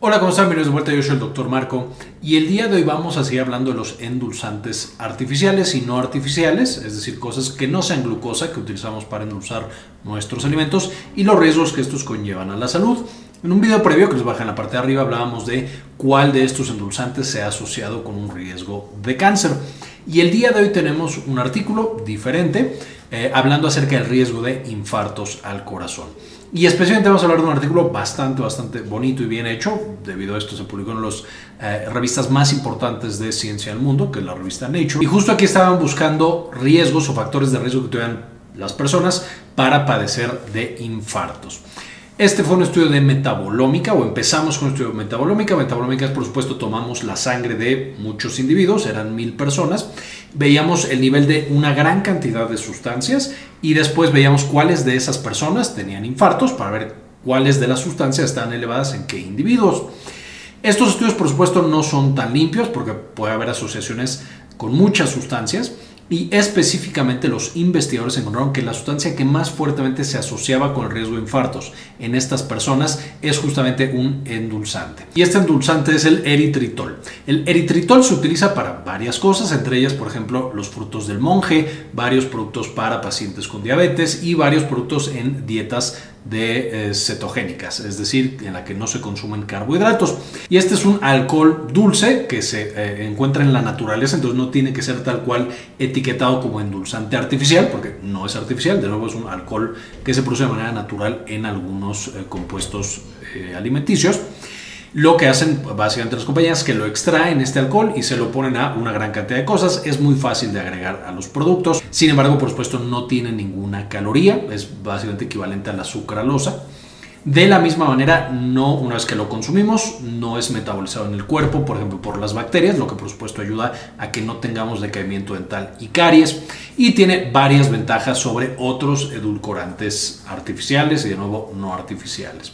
Hola, ¿cómo están? Bienvenidos de vuelta, yo soy el doctor Marco y el día de hoy vamos a seguir hablando de los endulzantes artificiales y no artificiales, es decir, cosas que no sean glucosa que utilizamos para endulzar nuestros alimentos y los riesgos que estos conllevan a la salud. En un video previo que les baja en la parte de arriba hablábamos de cuál de estos endulzantes se ha asociado con un riesgo de cáncer. Y el día de hoy tenemos un artículo diferente eh, hablando acerca del riesgo de infartos al corazón. Y especialmente vamos a hablar de un artículo bastante, bastante bonito y bien hecho. Debido a esto se publicó en las eh, revistas más importantes de ciencia del mundo, que es la revista Nature. Y justo aquí estaban buscando riesgos o factores de riesgo que tuvieran las personas para padecer de infartos. Este fue un estudio de metabolómica o empezamos con un estudio de metabolómica. Metabolómica es, por supuesto, tomamos la sangre de muchos individuos, eran mil personas, veíamos el nivel de una gran cantidad de sustancias y después veíamos cuáles de esas personas tenían infartos para ver cuáles de las sustancias están elevadas en qué individuos. Estos estudios, por supuesto, no son tan limpios porque puede haber asociaciones con muchas sustancias y específicamente los investigadores encontraron que la sustancia que más fuertemente se asociaba con el riesgo de infartos en estas personas es justamente un endulzante. Y este endulzante es el eritritol. El eritritol se utiliza para varias cosas, entre ellas, por ejemplo, los frutos del monje, varios productos para pacientes con diabetes y varios productos en dietas de eh, cetogénicas, es decir, en la que no se consumen carbohidratos. Y este es un alcohol dulce que se eh, encuentra en la naturaleza, entonces no tiene que ser tal cual etiquetado como endulzante artificial, porque no es artificial, de nuevo es un alcohol que se produce de manera natural en algunos eh, compuestos alimenticios. Lo que hacen básicamente las compañías es que lo extraen este alcohol y se lo ponen a una gran cantidad de cosas. Es muy fácil de agregar a los productos. Sin embargo, por supuesto, no tiene ninguna caloría. Es básicamente equivalente a la sucralosa. De la misma manera, no, una vez que lo consumimos, no es metabolizado en el cuerpo, por ejemplo, por las bacterias, lo que por supuesto ayuda a que no tengamos decaimiento dental y caries. Y tiene varias ventajas sobre otros edulcorantes artificiales y de nuevo no artificiales.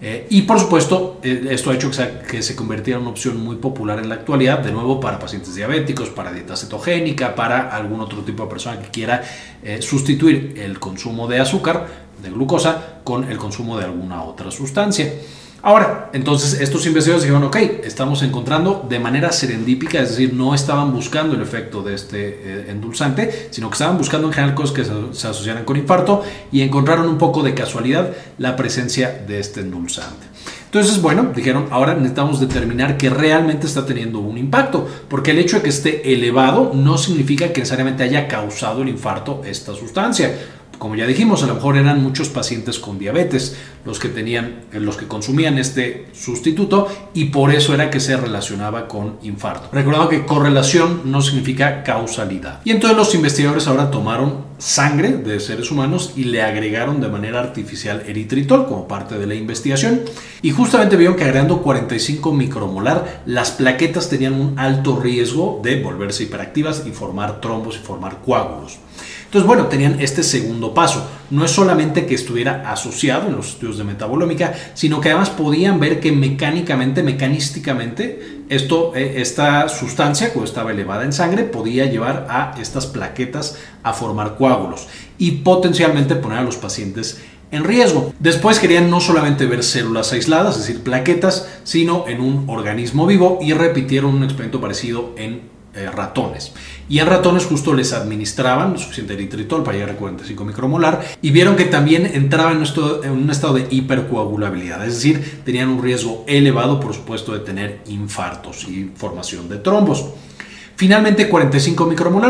Eh, y por supuesto, eh, esto ha hecho que se, convirtiera en una opción muy popular en la actualidad, de nuevo para pacientes diabéticos, para dieta cetogénica, para algún otro tipo de persona que quiera eh, sustituir el consumo de azúcar, de glucosa, con el consumo de alguna otra sustancia. Ahora, entonces estos investigadores dijeron, ok, estamos encontrando de manera serendípica, es decir, no estaban buscando el efecto de este eh, endulzante, sino que estaban buscando en general cosas que se, se, asociaran con infarto y encontraron un poco de casualidad la presencia de este endulzante. Entonces, bueno, dijeron, ahora necesitamos determinar que realmente está teniendo un impacto, porque el hecho de que esté elevado no significa que necesariamente haya causado el infarto esta sustancia como ya dijimos, a lo mejor eran muchos pacientes con diabetes los que tenían, eh, los que consumían este sustituto y por eso era que se relacionaba con infarto. Recordado que correlación no significa causalidad. Y entonces los investigadores ahora tomaron sangre de seres humanos y le agregaron de manera artificial eritritol como parte de la investigación y justamente vieron que agregando 45 micromolar las plaquetas tenían un alto riesgo de volverse hiperactivas y formar trombos y formar coágulos. Entonces, bueno, tenían este segundo paso. No es solamente que estuviera asociado en los estudios de metabolómica, sino que además podían ver que mecánicamente, mecanísticamente, esto, eh, esta sustancia, cuando estaba elevada en sangre, podía llevar a estas plaquetas a formar coágulos y potencialmente poner a los pacientes en riesgo. Después querían no solamente ver células aisladas, es decir, plaquetas, sino en un organismo vivo y repitieron un experimento parecido en eh, ratones. Y en ratones justo les administraban suficiente eritritol para llegar a 45 micromolar y vieron que también entraban en, en un estado de hipercoagulabilidad, es decir, tenían un riesgo elevado, por supuesto, de tener infartos y formación de trombos. Finalmente, 45 micromolar